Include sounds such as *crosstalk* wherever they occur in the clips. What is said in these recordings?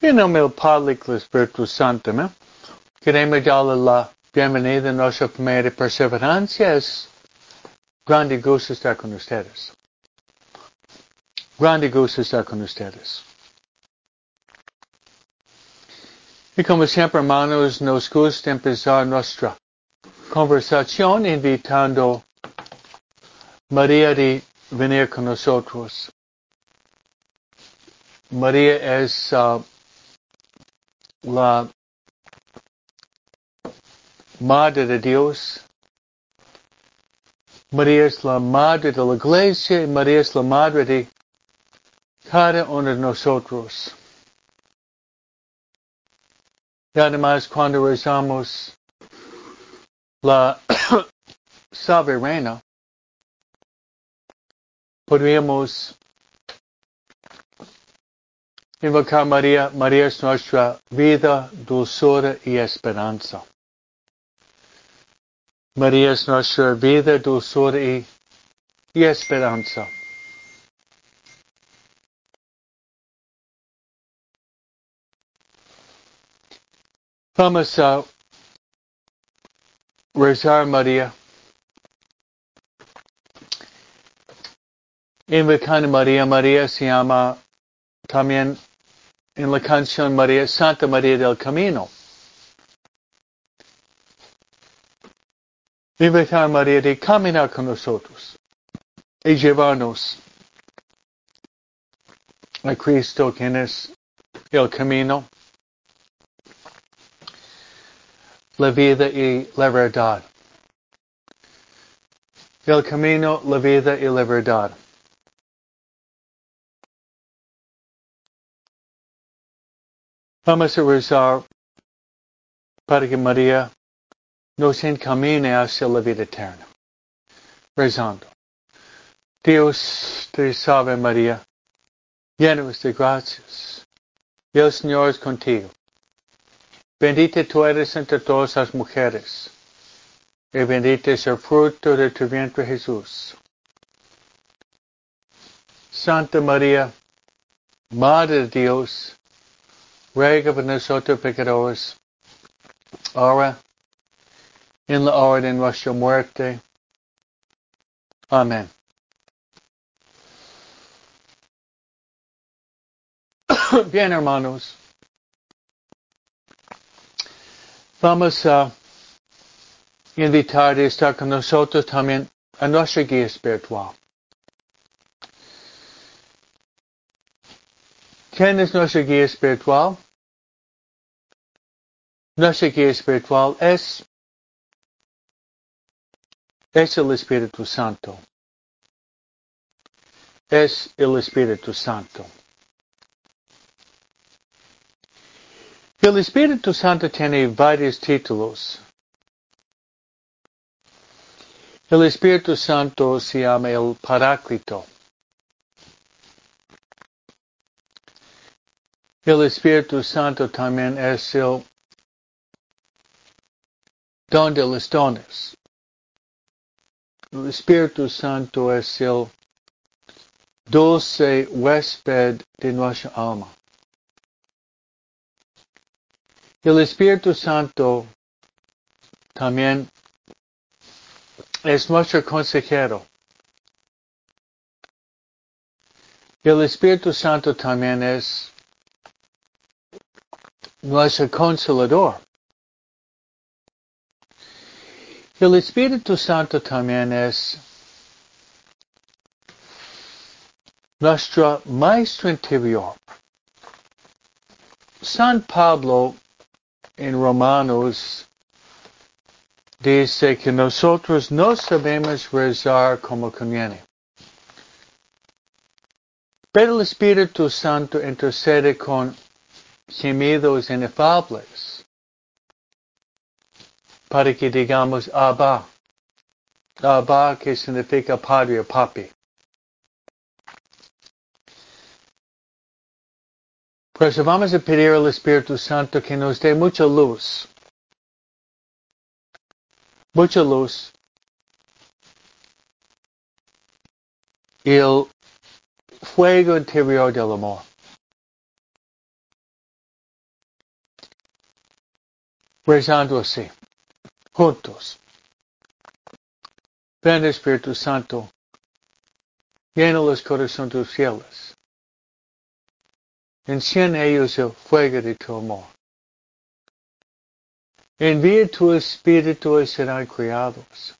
En nombre del Padre y del Espíritu Santo, ¿no? Queremos darle la bienvenida a nuestra primera perseverancia. Es grande gusto estar con ustedes. Grande gusto estar con ustedes. Y como siempre, hermanos, nos gusta empezar nuestra conversación invitando a María de venir con nosotros. María es uh, la Madre de Dios. María es la Madre de la Iglesia y María es la Madre de cada uno de nosotros. Y además cuando rezamos la *coughs* soberana, podríamos invocar María. María es nuestra vida, dulzura y esperanza. María es nuestra vida, dulzura y, esperanza. Vamos a rezar María. Invocando María, María se llama también en la canción María, Santa María del Camino. Invitar a María de caminar con nosotros y llevarnos a Cristo, quien es el camino, la vida y la verdad. El camino, la vida y la verdad. Vamos a rezar para que María nos encamine hacia la vida eterna. Rezando. Dios te salve María, llena de gracias. El Señor es contigo. Bendita tú eres entre todas las mujeres, y bendito es el fruto de tu vientre Jesús. Santa María, Madre de Dios, ruega por nosotros pecadores, ahora en la hora de nuestra muerte. Amén. *coughs* Bien, hermanos. Vamos a invitar a estar con nosotros también a nuestra guía espiritual. ¿Quién es nuestra guía espiritual? Nuestra guía espiritual es, es el Espíritu Santo. Es el Espíritu Santo. El Espíritu Santo tiene varios títulos. El Espíritu Santo se llama el Paráclito. El Espíritu Santo también es el don de los dones. El Espíritu Santo es el dulce huésped de nuestra alma. El Espíritu Santo también es nuestro consejero. El Espíritu Santo también es nuestro consolador. El Espíritu Santo también es nuestro maestro interior. San Pablo en Romanos dice que nosotros no sabemos rezar como conviene. Pero el Espíritu Santo intercede con gemidos inefables para que digamos Abba. Abba que significa padre o papi. Pues vamos a pedir al Espíritu Santo que nos dé mucha luz. Mucha luz. El fuego interior del amor. rezando así, juntos. Ven Espíritu Santo, llena los corazones tus fieles. Enciende ellos el fuego de tu amor. Envía tu Espíritu y serán criados.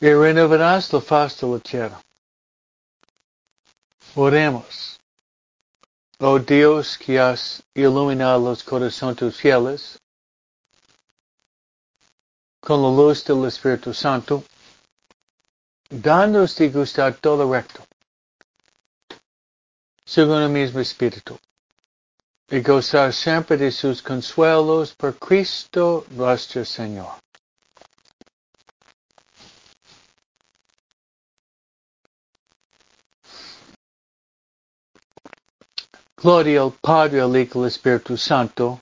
Y renovarás la faz de la tierra. Oremos. Oh Dios que has iluminado los corazones fieles con la luz del Espíritu Santo, danos de gustar todo recto, según el mismo Espíritu, y gozar siempre de sus consuelos por Cristo nuestro Señor. Gloria al Padre, al Hijo Espíritu Santo,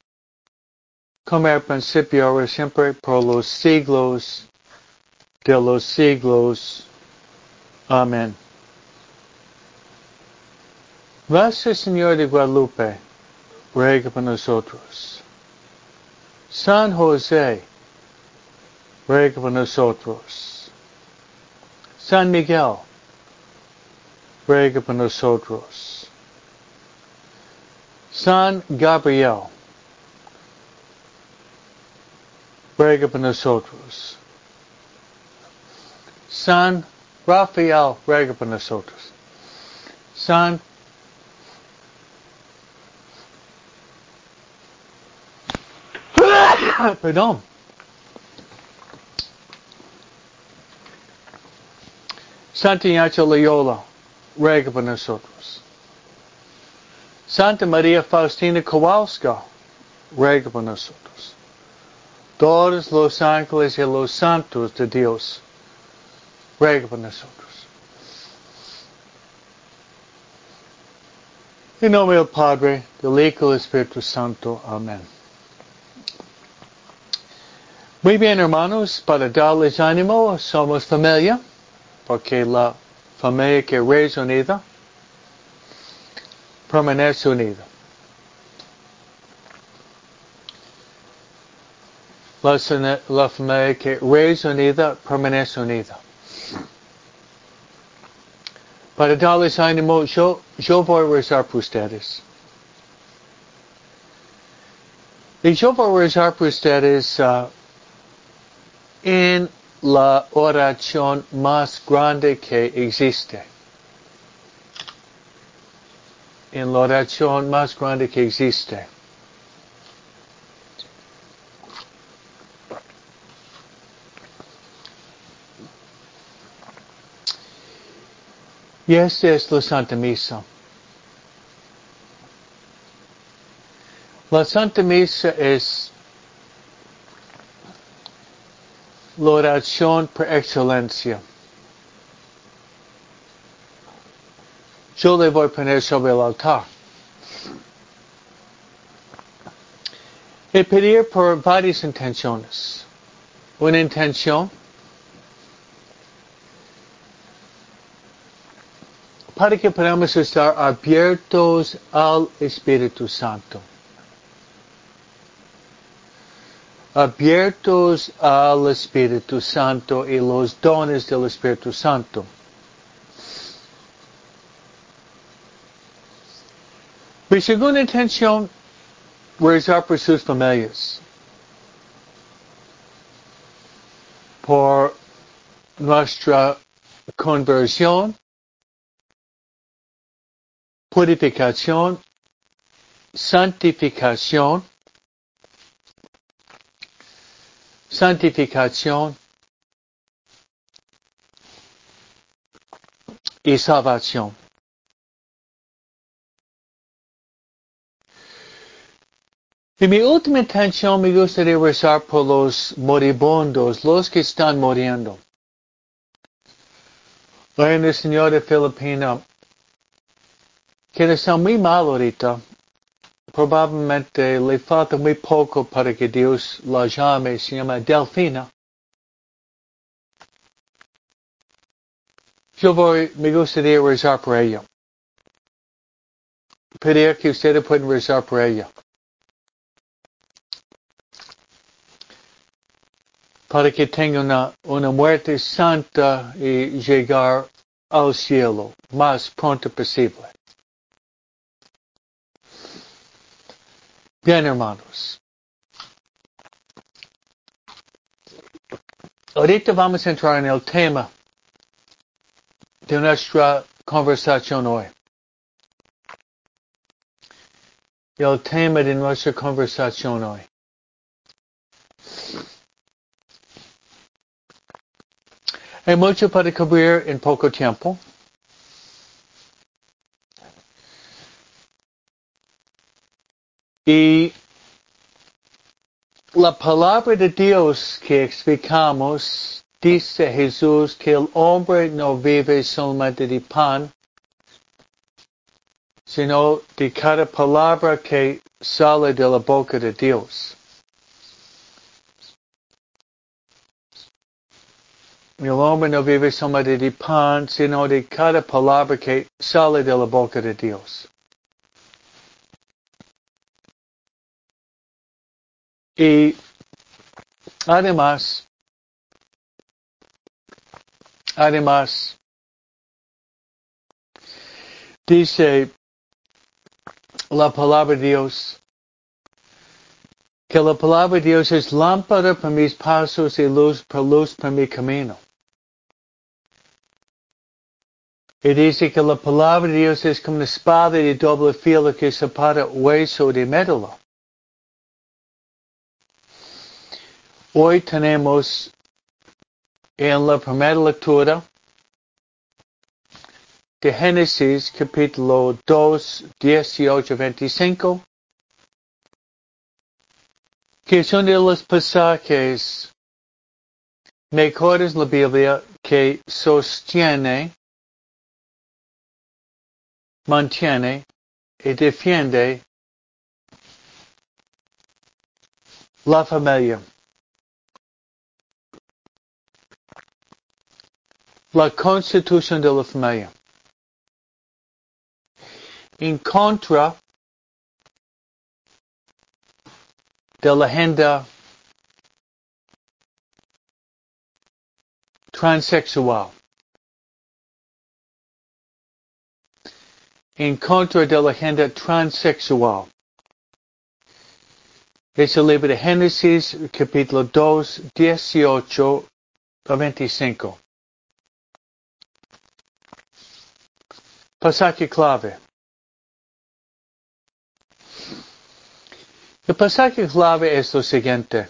como al principio, siempre, por los siglos de los siglos. Amén. Nuestro Señor de Guadalupe, ruega por nosotros. San José, ruega por nosotros. San Miguel, ruega por nosotros. San Gabriel, ruega por nosotros. San Rafael, ruega por nosotros. San *coughs* Perdón. Santa Ignacio Loyola, ruega. Santa María Faustina Kowalska, ruega por. Todos los ángeles y los santos de Dios, ruega por nosotros. En nombre del Padre, del Hijo y del Espíritu Santo. Amén. Muy bien, hermanos, para darles ánimo, somos familia, porque la familia que es unida permanece unida. La, familia que es unida permanece unida. Para darles ánimo, yo, yo voy a rezar por ustedes. Y yo voy a rezar por ustedes uh, en la oración más grande que existe. En la oración más grande que existe. Y esta es la Santa Misa. La Santa Misa es la oración por excelencia. Yo le voy a poner sobre el altar. Y pedir por varias intenciones. Una intención para que podamos estar abiertos al Espíritu Santo. abiertos al Espíritu Santo y los dones del Espíritu Santo. Mi segunda intención, rezar por sus familias. Por nuestra conversión, purificación, santificación, santificación y salvación. Y mi última intención me gustaría rezar por los moribundos, los que están muriendo. Reina Señora Filipina, quienes están muy mal ahorita, probablemente le falta muy poco para que Dios la llame, se llama Delfina. Yo voy, me gustaría rezar por ella. Pedir que ustedes puedan rezar por ella. Para que tenga una, una muerte santa y llegar al cielo más pronto posible. Bien, hermanos. Ahorita vamos a entrar en el tema de nuestra conversación hoy. El tema de nuestra conversación hoy. Hay mucho para cubrir en poco tiempo. Y la palabra de Dios que explicamos dice Jesús que el hombre no vive solamente de pan, sino de cada palabra que sale de la boca de Dios. El hombre no vive solamente de pan, sino de cada palabra que sale de la boca de Dios. Y además, además, dice la palabra de Dios, que la palabra de Dios es lámpara para mis pasos y luz para luz para mi camino. Y dice que la palabra de Dios es como una espada de doble filo que separa hueso de médula. Hoy tenemos en la primera lectura de Génesis capítulo 2, 18, 25, que son de los pasajes mejores en la Biblia que sostiene, mantiene y defiende la familia. La constitución de la familia. En contra de la agenda transexual. En contra de la agenda transexual. Es el libro de Génesis, capítulo 2, 18 a 25. Pasaje clave. El pasaje clave es lo siguiente.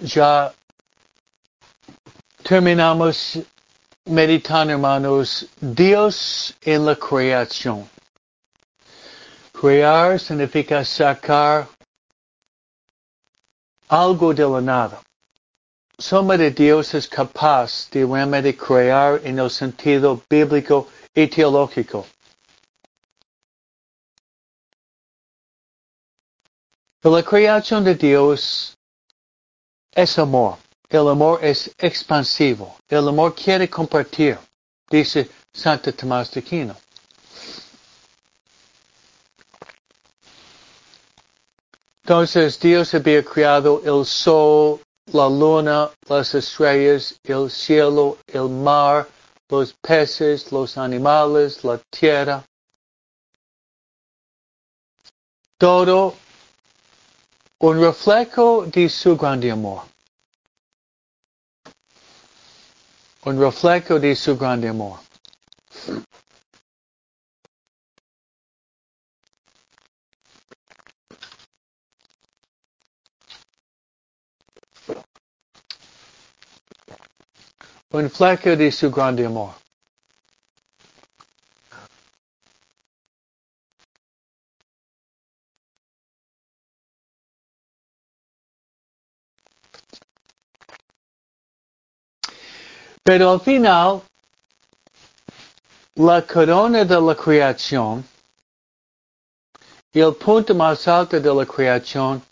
Ya terminamos meditando, hermanos, Dios en la creación. Crear significa sacar algo de la nada. Solamente Dios es capaz de realmente crear en el sentido bíblico y teológico. La creación de Dios es amor. El amor es expansivo. El amor quiere compartir, dice Santo Tomás de Aquino. Entonces Dios había creado el sol, la luna, las estrellas, el cielo, el mar, los peces, los animales, la tierra. Todo un reflejo de su grande amor. Un reflejo de su grande amor. Un fleco de su grande amor. Pero al final, la corona de la creación y el punto más alto de la creación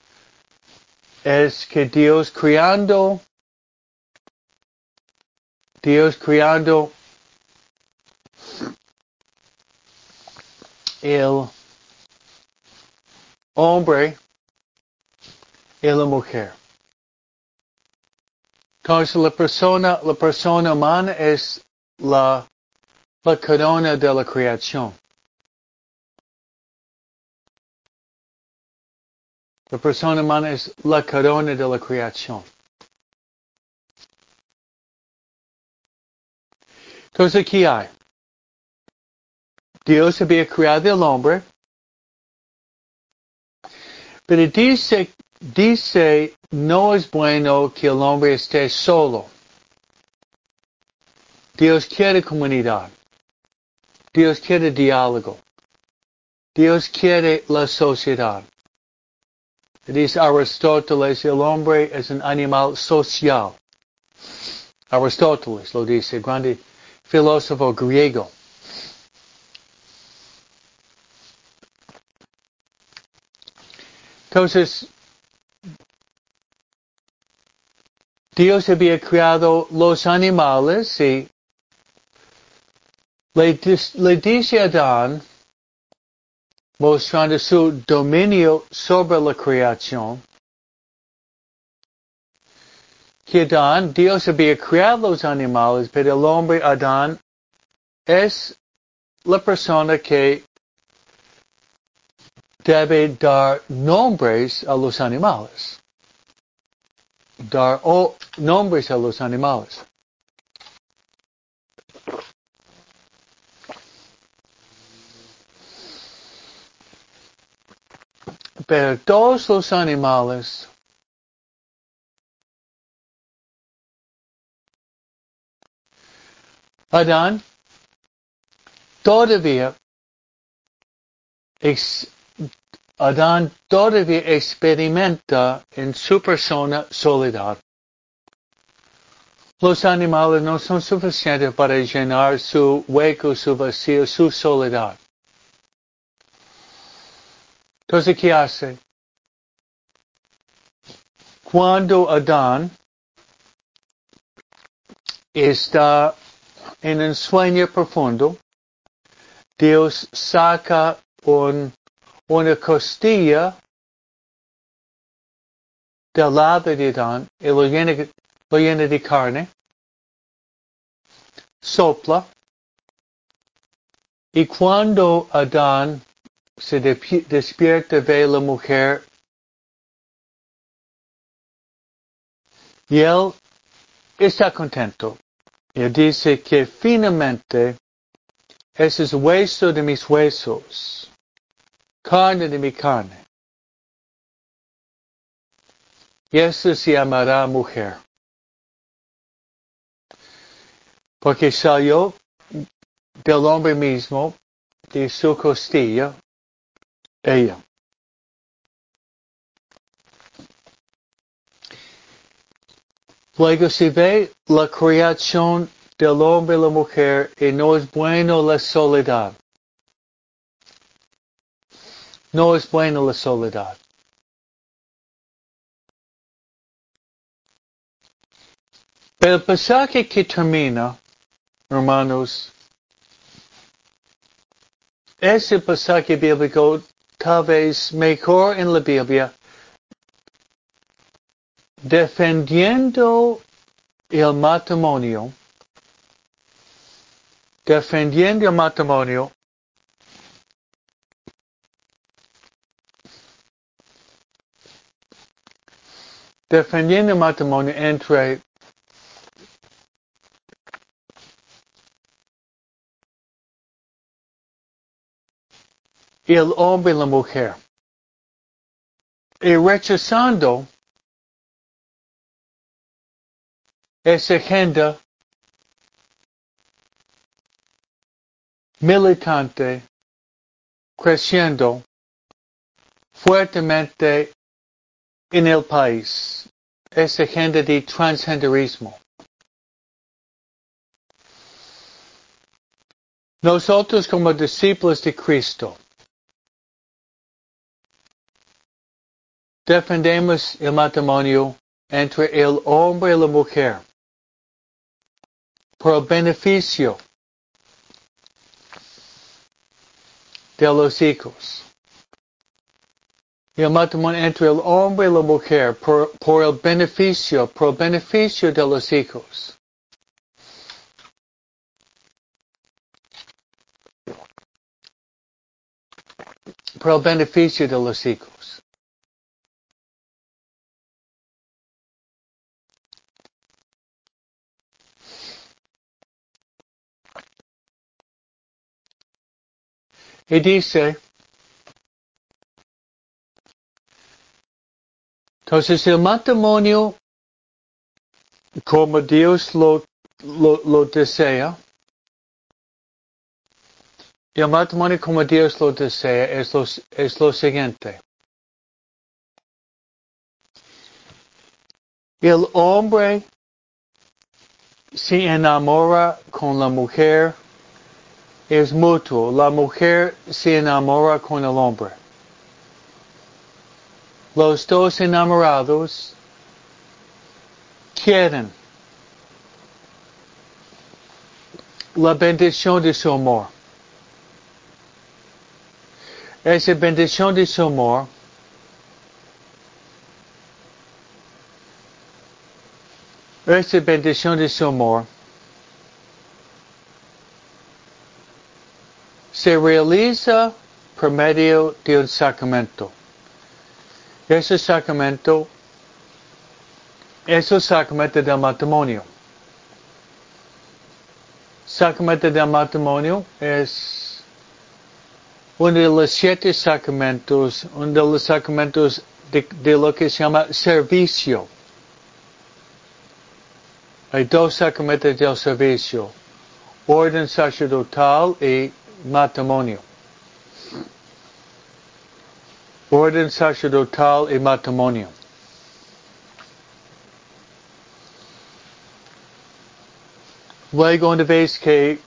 es que Dios creando Dios creando el hombre y la mujer. La persona, la persona humana es la, la corona de la creación. La persona humana es la corona de la creación. Entonces aquí hay. Dios había creado al hombre, pero dice, dice, no es bueno que el hombre esté solo. Dios quiere comunidad. Dios quiere diálogo. Dios quiere la sociedad. Dice Aristóteles, el hombre es un animal social. Aristóteles lo dice, grande filósofo griego. Entonces, Dios había creado los animales y le, le dice a Adán, mostrando su dominio sobre la creación, que Adán, Dios había creado los animales, pero el hombre Adán es la persona que debe dar nombres a los animales. Dar nombres a los animales. Pero todos los animales Adán todavía Adán todavía experimenta en su persona soledad. Los animales no son suficientes para llenar su hueco, su vacío, su soledad. Entonces, ¿qué hace? Cuando Adán está en un sueño profundo, Dios saca un una costilla del lado de Adán y lo llena, lo llena de carne, sopla, y cuando Adán se despierta ve la mujer y él está contento. Y dice que finalmente ese es hueso de mis huesos carne de mi carne. Y eso se llamará mujer. Porque salió del hombre mismo, de su costilla, ella. Luego se ve la creación del hombre y la mujer y no es bueno la soledad. No es buena la soledad. Pero el pasaje que termina, hermanos, es el pasaje bíblico tal vez mejor en la Biblia, defendiendo el matrimonio, defendiendo el matrimonio defendiendo el matrimonio entre el hombre y la mujer. Y rechazando agenda militante creciendo fuertemente en el país es agenda de transgenderismo. Nosotros como discípulos de Cristo defendemos el matrimonio entre el hombre y la mujer el beneficio de los hijos. y el matrimonio entre el hombre y la mujer por, por el beneficio, el beneficio de los hijos. El beneficio de los hijos. Y dice, entonces el matrimonio, como Dios lo, lo, lo desea, el matrimonio como Dios lo desea es lo, es lo siguiente. El hombre se enamora con la mujer es mutuo. La mujer se enamora con el hombre. Los dos enamorados quieren la bendición de su amor. Esa bendición de su amor esa bendición de su amor se realiza por medio de un sacramento. Ese sacramento es el sacramento del matrimonio. Sacramento del matrimonio es uno de los siete sacramentos, uno de los sacramentos de, de lo que se llama servicio. Hay dos sacramentos del servicio, orden sacerdotal y matrimonio. Orden sacerdotal y matrimonio. Luego una vez que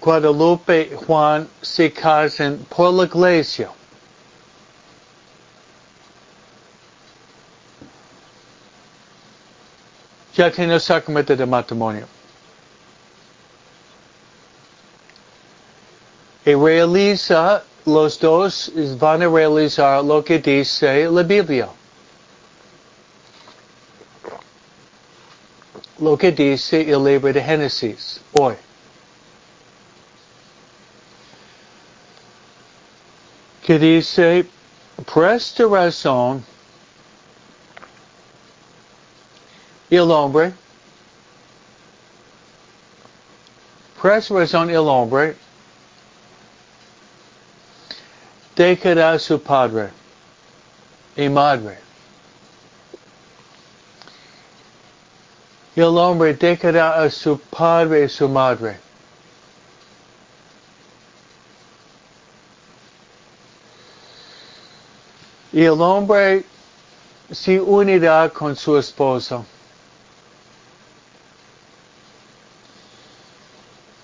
Guadalupe y Juan se casan por la iglesia, ya tiene el sacramento de matrimonio. Realiza, los dos van a realizar lo que dice la Biblia. Lo que dice el libro de Génesis hoy. Que dice, por esta razón, el hombre, por esta razón el hombre dejará su padre y madre. Y el hombre dejará a su padre y su madre. Y el hombre se unirá con su esposa.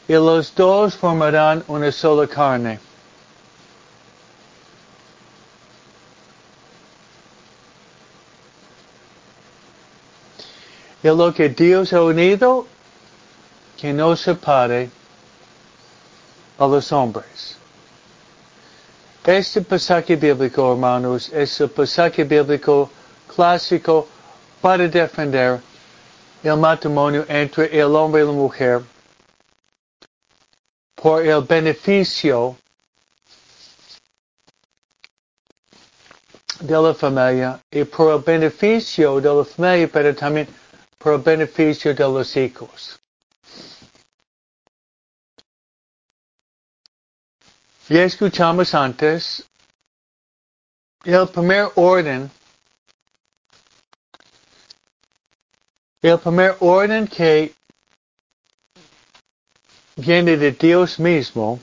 Y los dos formarán una sola carne. Y lo que Dios ha unido, que no separe a los hombres. Este pasaje bíblico, hermanos, es el pasaje bíblico clásico para defender el matrimonio entre el hombre y la mujer por el beneficio de la familia y por el beneficio de la familia, pero también por el beneficio de los hijos. Ya escuchamos antes el primer orden, el primer orden que viene de Dios mismo,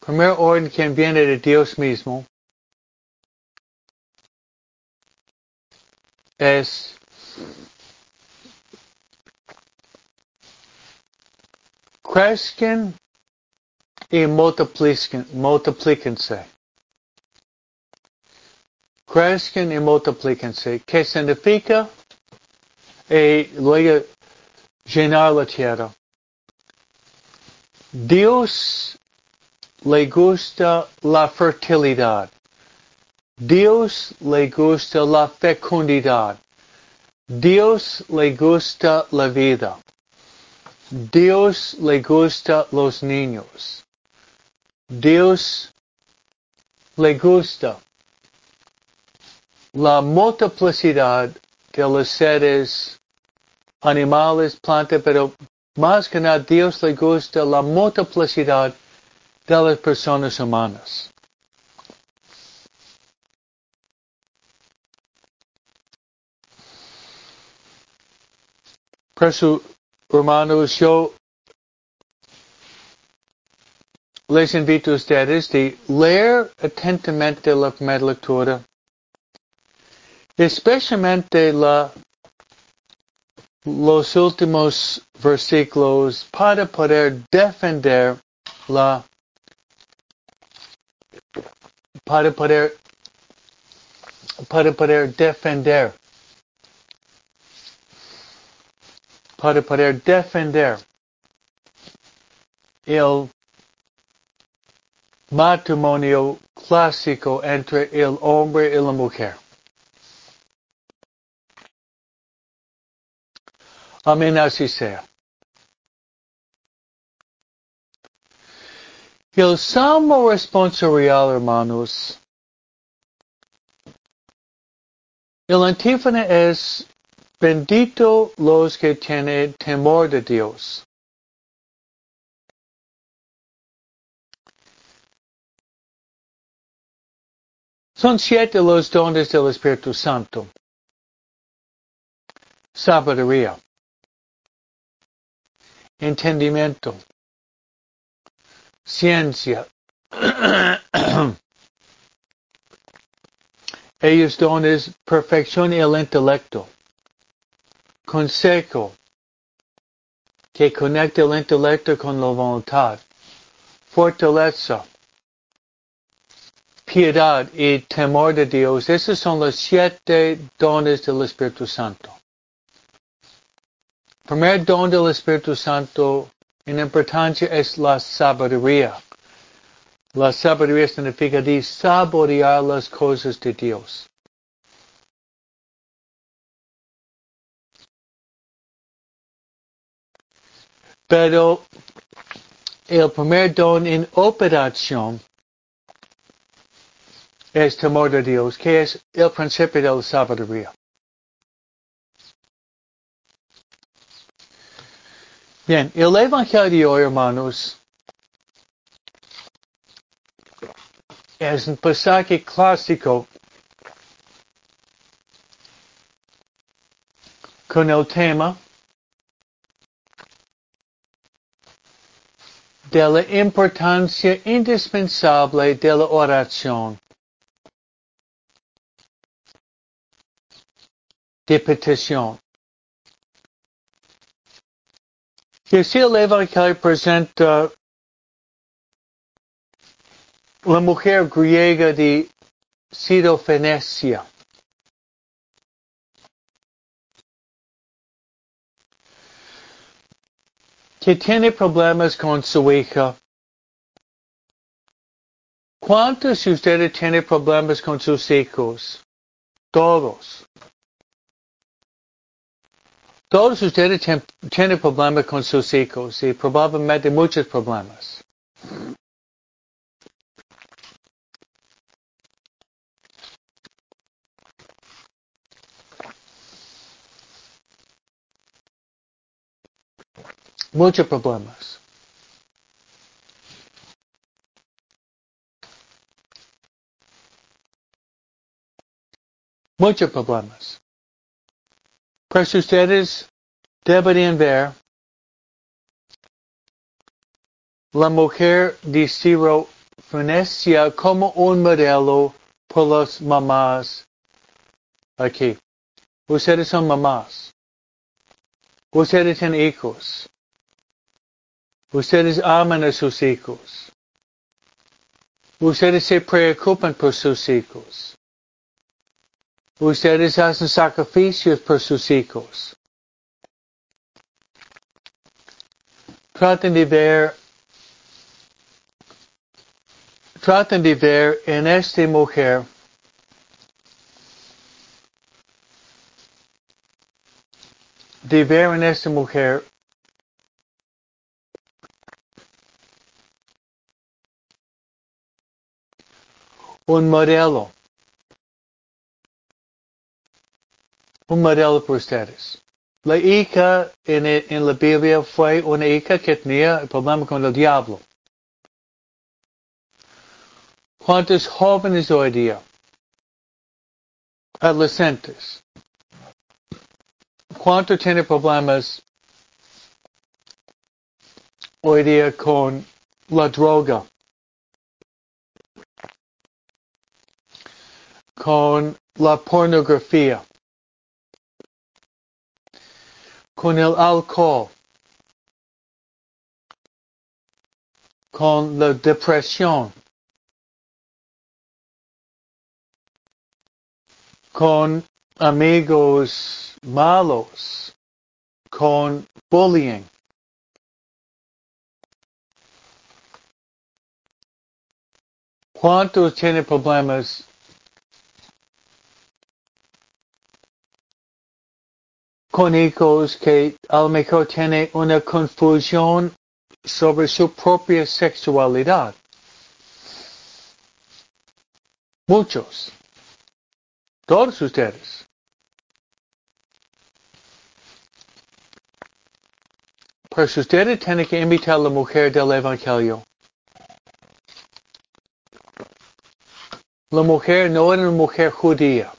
primer orden que viene de Dios mismo, es crezcan y multiplíquense. Crezcan y multiplíquense. ¿Qué significa? Y luego llenar la tierra. Dios le gusta la fertilidad. Dios le gusta la fecundidad. Dios le gusta la vida. Dios le gusta los niños. Dios le gusta la multiplicidad de los seres animales, plantas, pero más que nada Dios le gusta la multiplicidad de las personas humanas. Por eso, hermanos, yo les invito a ustedes de leer atentamente la primera lectura, especialmente la, los últimos versículos para poder defender la para poder para poder defender para poder defender el matrimonio clásico entre el hombre y la mujer. Amén, así sea. El salmo responsorial, hermanos, el antífona es bendito los que tienen temor de Dios. Son siete los dones del Espíritu Santo. Sabiduría. Entendimiento. Ciencia. *clears throat* Ellos dones perfección y el intelecto. Consejo. Que conecta el intelecto con la voluntad. Fortaleza piedad y temor de Dios. Esos son los siete dones del Espíritu Santo. primer don del Espíritu Santo en importancia es la sabiduría. La sabiduría significa de saborear las cosas de Dios. Pero el primer don en operación es temor de Dios, que es el principio de la sabiduría. Bien, el Evangelio, hermanos, es un pasaje clásico con el tema de la importancia indispensable de la oración. de petición. Y así el Evangelio presenta la mujer griega de Sirofenecia. Que tiene problemas con su hija. ¿Cuántos de ustedes tienen problemas con sus hijos? Todos. Todos ustedes tienen problemas con sus hijos y probablemente muchos problemas. Muchos problemas. Muchos problemas. Pues ustedes deberían ver la mujer de Ciro Venecia como un modelo por las mamás aquí. Ustedes son mamás. Ustedes tienen hijos. Ustedes aman a sus hijos. Ustedes se preocupan por sus hijos. Ustedes hacen sacrificios por sus hijos. Traten de ver traten de ver en esta mujer de ver en esta mujer un modelo. Un modelo para ustedes. La hija en, en, la Biblia fue una hija que tenía problema con el diablo. ¿Cuántos jóvenes hoy día? Adolescentes. ¿Cuántos tienen problemas hoy día con la droga? Con la pornografía. Con el alcohol. Con la depresión. con amigos malos, con bullying. ¿Cuántos tienen problemas con hijos que a lo mejor tienen una confusión sobre su propia sexualidad? Muchos. Todos ustedes. Pues ustedes tienen que invitar a la mujer del Evangelio. La mujer no era una mujer judía.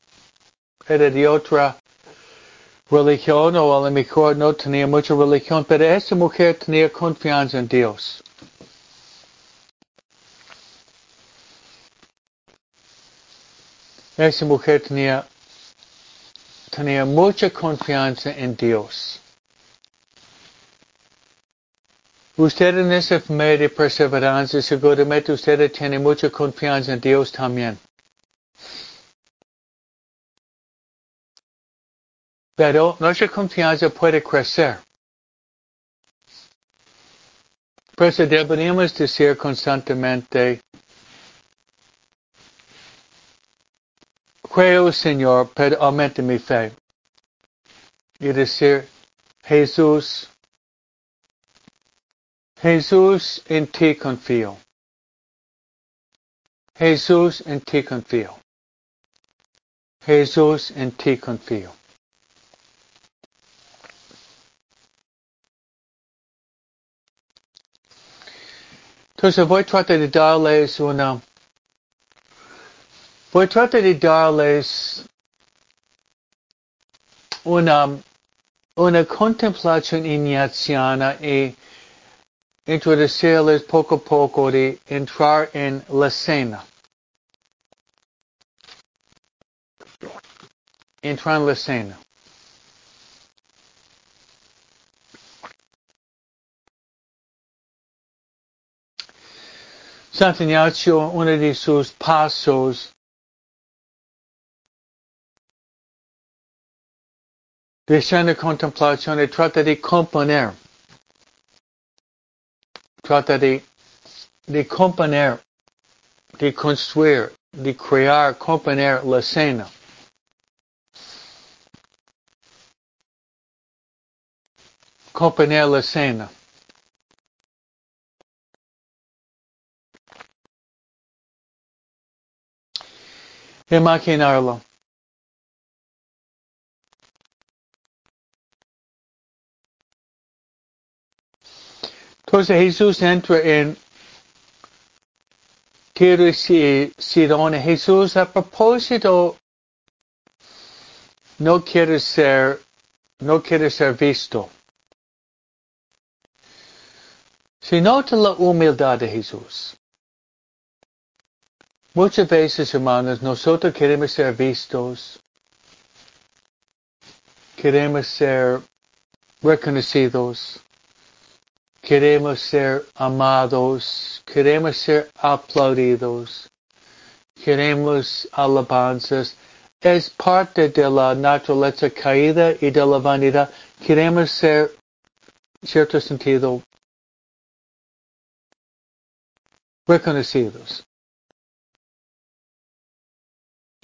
Era de otra religión o a lo no tenía mucha religión, pero esta mujer tenía confianza en Dios. Esa mujer tenía, tenía mucha confianza en Dios. Usted en esa familia de perseverancia, seguramente usted tiene mucha confianza en Dios también. Pero nuestra confianza puede crecer. Por eso deberíamos decir constantemente, Creo, Señor, pero aumente mi fe. Y decir, Jesús, Jesús, en ti confío. Jesús, en ti confío. Jesús, en ti confío. Entonces voy a tratar de darles una Voy a tratar de darles una, una contemplación ignaciana y introducirles poco a poco de entrar en la cena. Entrar en la cena. Santo Ignacio, uno de sus pasos de contemplación y trata de componer. Trata de, de componer, de construir, de crear, componer la escena. Componer la escena. Imaginarlo. Entonces Jesús entra en Tiro y Sidón. Jesús a propósito no quiere ser, no quiere ser visto. Si nota la humildad de Jesús. Muchas veces, hermanos, nosotros queremos ser vistos, queremos ser reconocidos, Queremos ser amados, queremos ser aplaudidos, queremos alabanzas. Es parte de la naturaleza caída y de la vanidad. Queremos ser, en cierto sentido, reconocidos.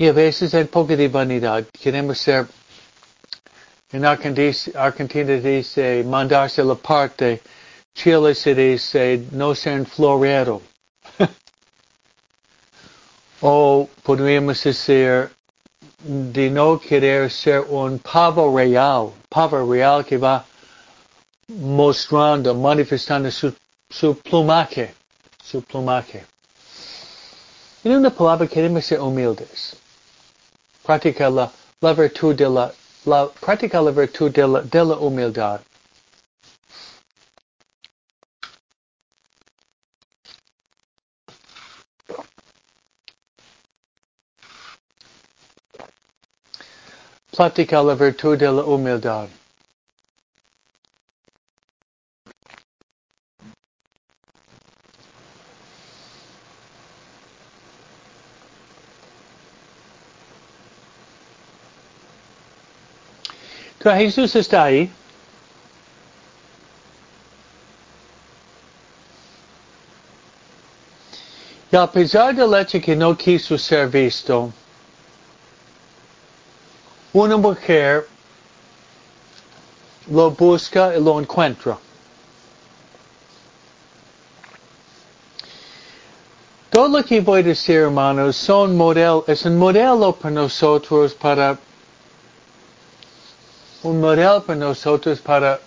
Y a veces hay poco de vanidad. Queremos ser, en Argentina dice mandarse la parte, Chile se dice no ser florero. *laughs* o podríamos decir de no querer ser un pavo real, pavo real que va mostrando, manifestando su, su plumaje, su plumaje. En una palabra queremos ser humildes. Practicar la, la virtud de la, la, practicar la virtud de la, de la la virtud de la humildad. Entonces Jesús está ahí. Y a pesar del hecho que no quiso ser visto, una mujer lo busca y lo encuentra. Todo lo que voy a decir, hermanos, son modelo, es un modelo para nosotros para un modelo para nosotros *clears throat* para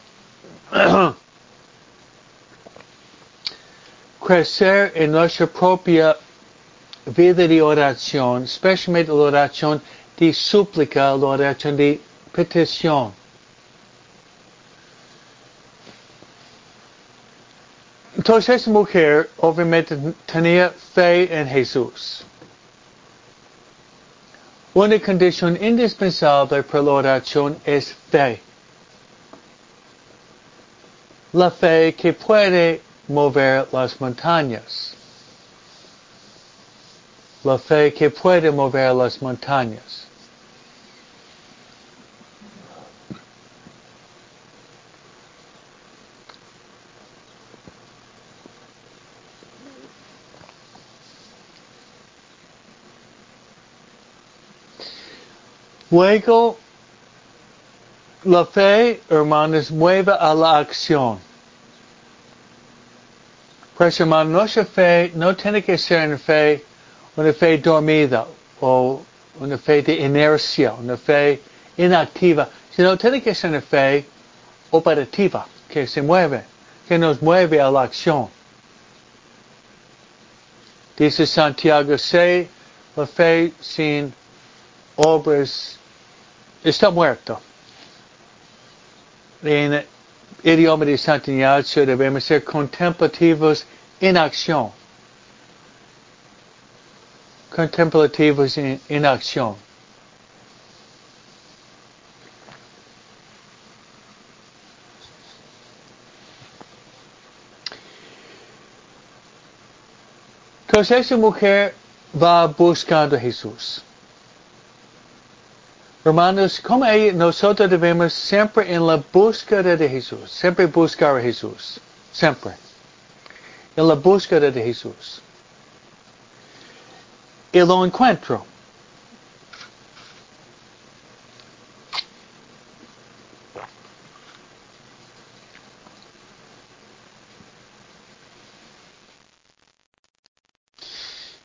crecer en nuestra propia vida de oración, especialmente la oración de súplica, la oración de petición. Entonces esa mujer obviamente tenía fe en Jesús. Una condición indispensable para la oración es fe. La fe que puede mover las montañas. La fe que puede mover las montañas. Luego, la fe, hermanos, mueve a la acción. Pues hermano, nuestra fe no tiene que ser una fe, una fe dormida o una fe de inercia, una fe inactiva, sino tiene que ser una fe operativa, que se mueve, que nos mueve a la acción. Dice Santiago 6, la fe sin obras está muerto. En idioma de Santiago debemos ser contemplativos en acción. Contemplativos en, en acción. Entonces esa mujer va buscando a Jesús. Hermanos, como nosotros debemos siempre en la búsqueda de Jesús, siempre buscar a Jesús, siempre. En la búsqueda de Jesús. Y lo encuentro.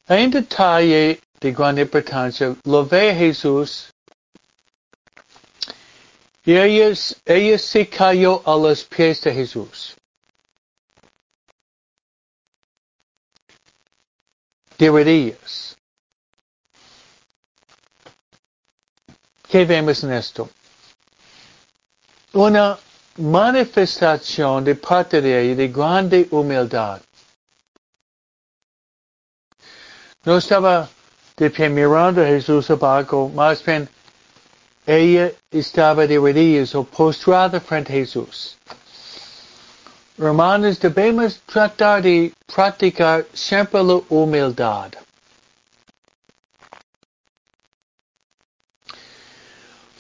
Hay detalle de gran importancia. Lo ve Jesús y ella, ella se cayó a los pies de Jesús. De. ¿Qué vemos en esto? Una manifestación de parte de ella de grande humildad. No estaba de pie mirando a Jesús abajo, más bien ella estaba de rodillas o postrada frente a Jesús. Hermanos, debemos tratar de practicar siempre la humildad.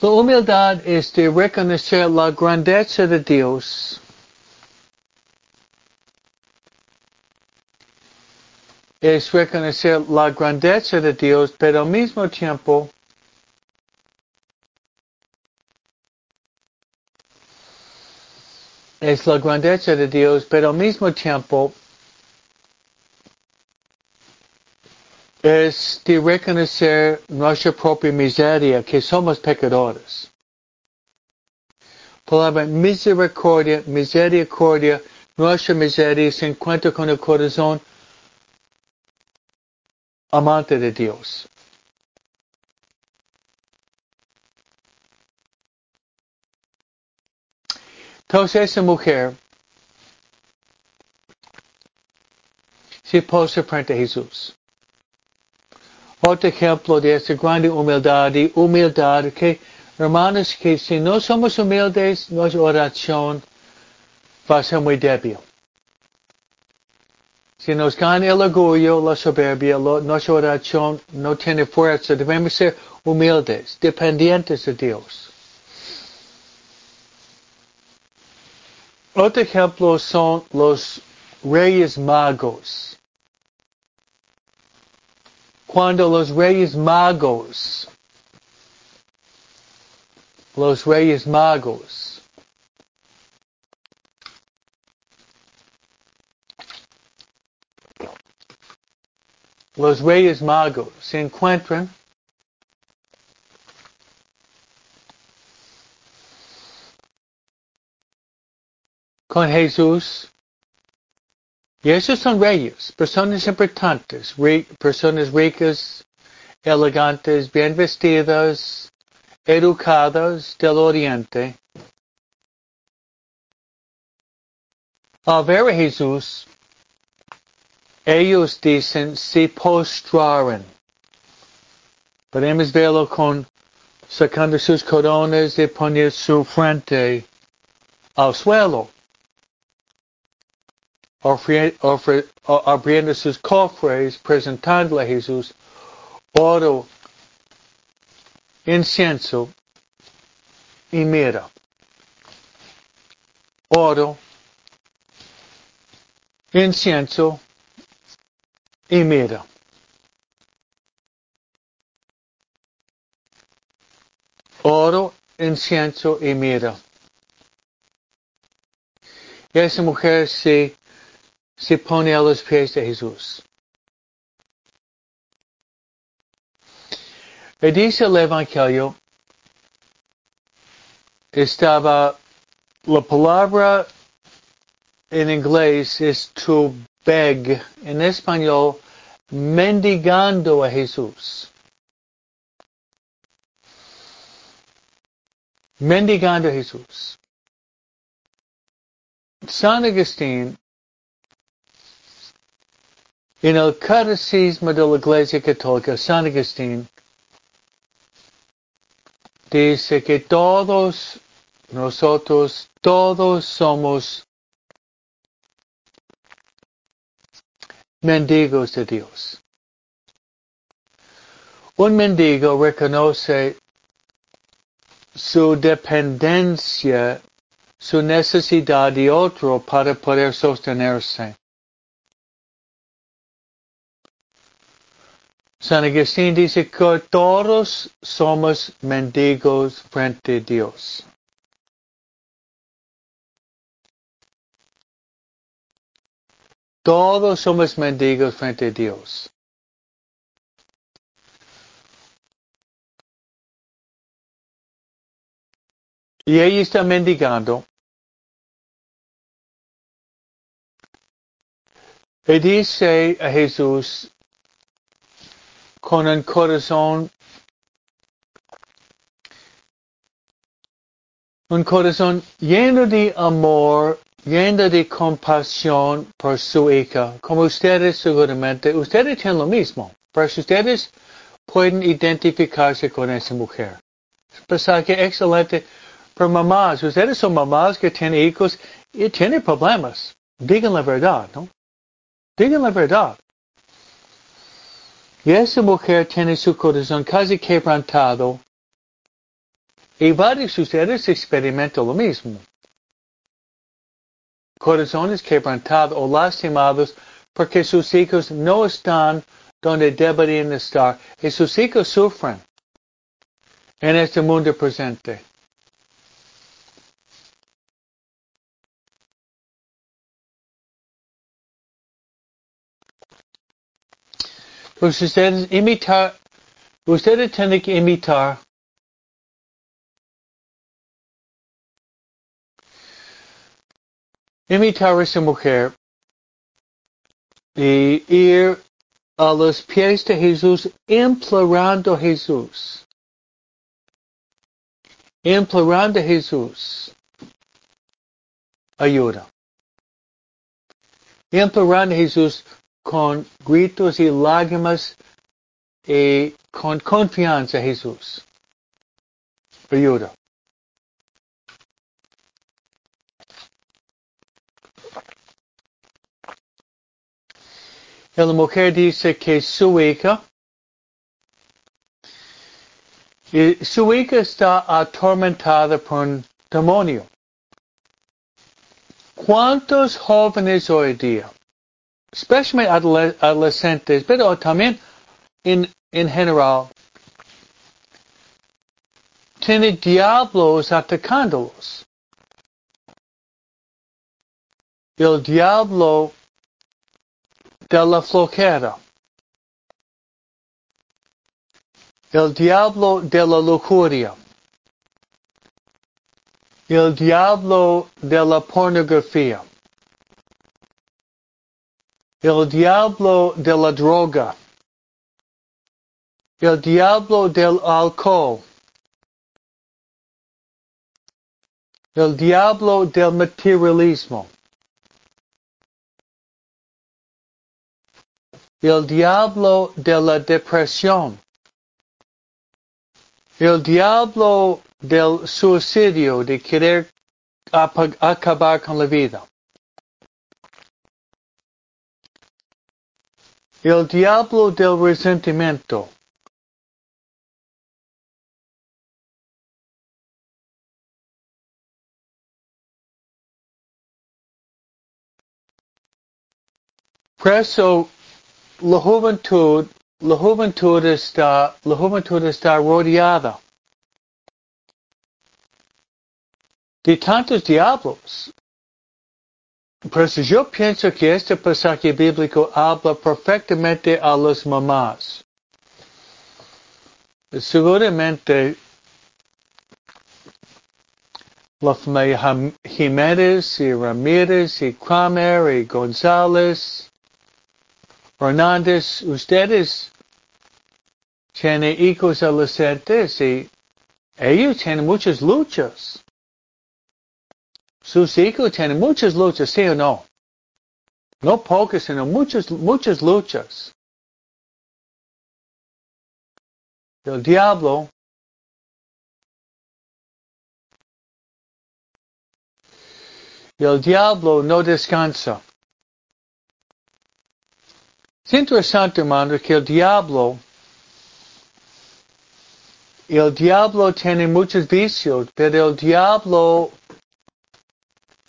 La humildad es de reconocer la grandeza de Dios es reconocer la grandeza de Dios, pero al mismo tiempo es la grandeza de Dios, pero al mismo tiempo es de reconocer nuestra propia miseria, que somos pecadores. Palabra misericordia, misericordia, nuestra miseria se encuentra con el corazón amante de Dios. Entonces esa mujer se puso frente a Jesús. Otro ejemplo de esa grande humildad y humildad que, hermanos, que si no somos humildes, nuestra oración va a ser muy débil. Si nos gana el orgullo, la soberbia, lo, nuestra oración no tiene fuerza. Debemos ser humildes, dependientes de Dios. Otro ejemplo son los reyes magos. Cuando los reyes magos, los reyes magos, los reyes magos se encuentran con Jesús y esos son reyes, personas importantes, personas ricas, elegantes, bien vestidas, educadas del oriente. Al ver a Jesús, ellos dicen se postraron. Podemos verlo con sacando sus coronas y poner su frente al suelo abriendo sus cofres, presentándole a Jesús oro, incienso y mira. Oro, incienso y mira. Oro, incienso y mira. Y esa mujer se se pone a los pies de Jesús. Y dice el Evangelio, estaba, la palabra en inglés es to beg, en español, mendigando a Jesús. Mendigando a Jesús. San Agustín en el Catecismo de la Iglesia Católica, San Agustín dice que todos nosotros, todos somos mendigos de Dios. Un mendigo reconoce su dependencia, su necesidad de otro para poder sostenerse. San Agustín dice que todos somos mendigos frente a Dios. Todos somos mendigos frente a Dios. Y ella está mendigando. Y dice a Jesús, con un corazón, un corazón lleno de amor, lleno de compasión por su hija, como ustedes seguramente, ustedes tienen lo mismo, pero ustedes pueden identificarse con esa mujer. Que excelente, pero mamás, ustedes son mamás que tienen hijos y tienen problemas. Digan la verdad, ¿no? Digan la verdad. Y esa mujer tiene su corazón casi quebrantado. Y varios de ustedes experimentan lo mismo. Corazones quebrantados o lastimados porque sus hijos no están donde deberían estar y sus hijos sufren en este mundo presente. Ustedes imitar, ustedes tienen que imitar imitar a esa mujer y ir a los pies de Jesús implorando a Jesús. Implorando a Jesús. Ayuda. Implorando a Jesús con gritos y lágrimas y con confianza Jesús. Ayuda. la mujer dice que su hija, su hija está atormentada por un demonio. ¿Cuántos jóvenes hoy día, especialmente adolescentes, pero también en, en general, tienen diablos atacándolos? El diablo de la flojera. El diablo de la lujuria. El diablo de la pornografía. El diablo de la droga. El diablo del alcohol. El diablo del materialismo. el diablo de la depresión, el diablo del suicidio, de querer acabar con la vida. El diablo del resentimiento. Preso la juventud, la juventud está, la juventud está rodeada de tantos diablos. Pero yo pienso que este pasaje bíblico habla perfectamente a las mamás. Seguramente la familia Jiménez y Ramírez y Kramer y González Hernández, ustedes tienen hijos adolescentes y ellos tienen muchas luchas. Sus hijos tienen muchas luchas, ¿sí o no? No pocas, sino muchas, muchas luchas. El diablo el diablo no descansa. Es interesante, hermano, que el diablo, el diablo tiene muchos vicios, pero el diablo,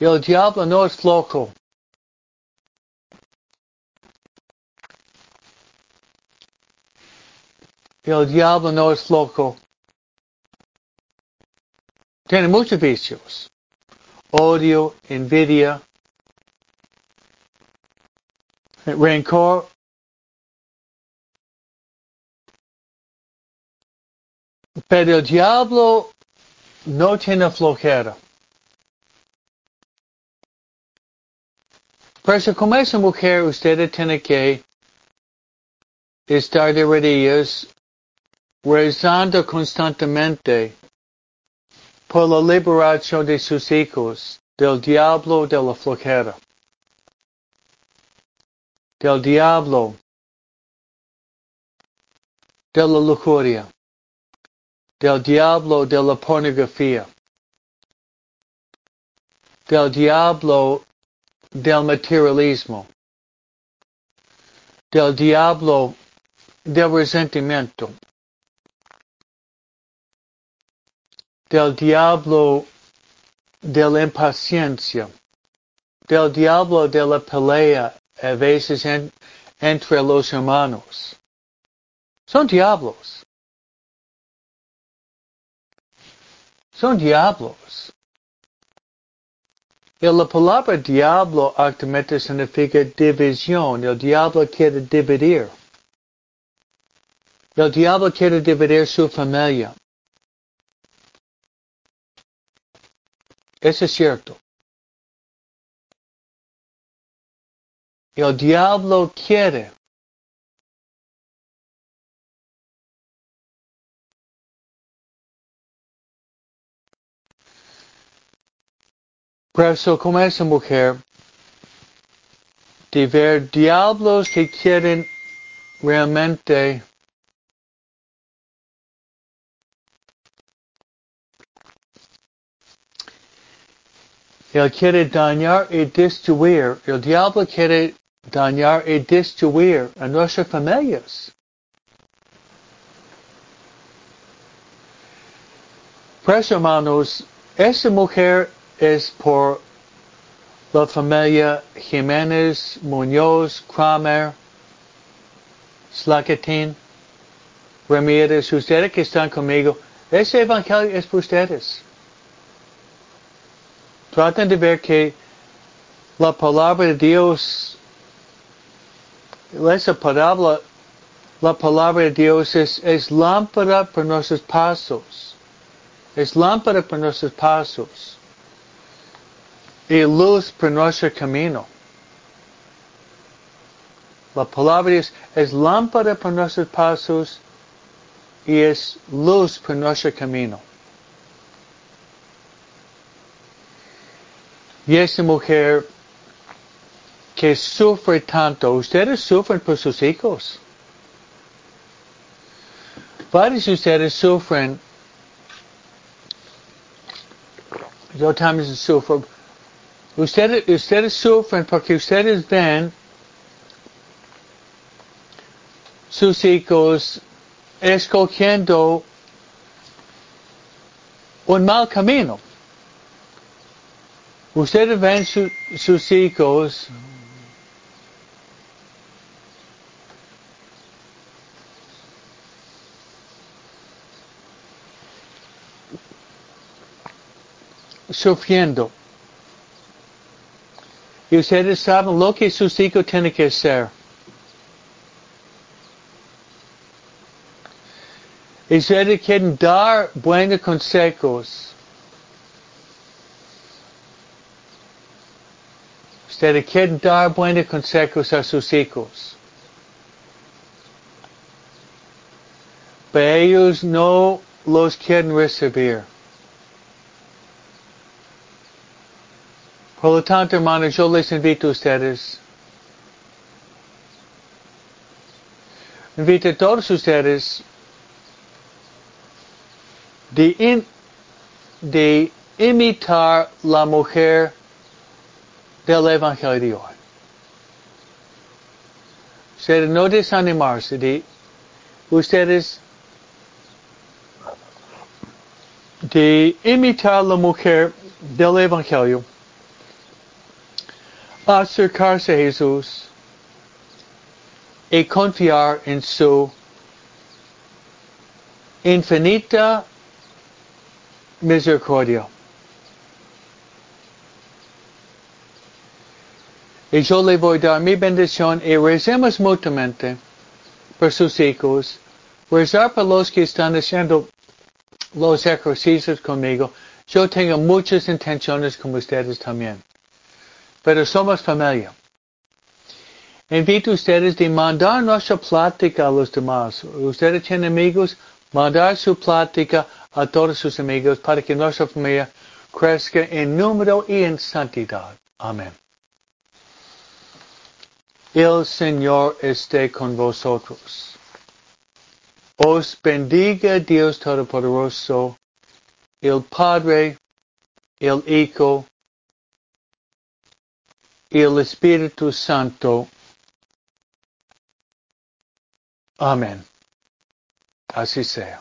el diablo no es flojo. El diablo no es flojo. Tiene muchos vicios. Odio, envidia, rencor, Pero el diablo no tiene flojera. Eso, como esa mujer, usted tiene que estar de rodillas rezando constantemente por la liberación de sus hijos del diablo de la flojera, del diablo. De la lujuria. Del diablo de la pornografía, del diablo del materialismo, del diablo del resentimiento, del diablo de la impaciencia, del diablo de la pelea a veces en, entre los hermanos. Son diablos. Son diablos. Y la palabra diablo actualmente significa división. El diablo quiere dividir. El diablo quiere dividir su familia. Eso es cierto. El diablo quiere Como esa mujer, de ver diablos que quieren realmente Él quiere dañar y destruir. El diablo quiere dañar y destruir a nuestras familias. Pues hermanos, esa mujer es por la familia Jiménez, Muñoz, Kramer, Slaketin, Ramírez, ustedes que están conmigo, ese evangelio es para ustedes. Traten de ver que la palabra de Dios, esa palabra, la palabra de Dios es, es lámpara para nuestros pasos. Es lámpara para nuestros pasos. Y luz para nuestro camino. La palabra es, es lámpara para nuestros pasos y es luz para nuestro camino. Y esa mujer que sufre tanto, ustedes sufren por sus hijos. Varios de ustedes sufren. Yo también sufro. Ustedes, ustedes sufren porque ustedes ven sus hijos escogiendo un mal camino. Ustedes ven su, sus hijos sufriendo. Y ustedes saben lo que sus hijos tienen que hacer. Y ustedes quieren dar buenos consejos. Ustedes quieren dar buenos consejos a sus hijos. Pero ellos no los quieren recibir. Por lo tanto, hermanos, yo les invito a ustedes. Invito a todos ustedes de, in, de imitar la mujer del Evangelio de hoy. Ustedes no desanimarse de ustedes de imitar la mujer del Evangelio, acercarse a Jesús y confiar en su infinita misericordia. Y yo le voy a dar mi bendición y recemos mutuamente por sus hijos, rezar por los que están haciendo los ejercicios conmigo. Yo tengo muchas intenciones con ustedes también. Pero somos familia. Invito a ustedes de mandar nuestra plática a los demás. Ustedes tienen amigos, mandar su plática a todos sus amigos para que nuestra familia crezca en número y en santidad. Amén. El Señor esté con vosotros. Os bendiga Dios Todopoderoso, el Padre, el Hijo el Espíritu Santo. Amén. Así sea.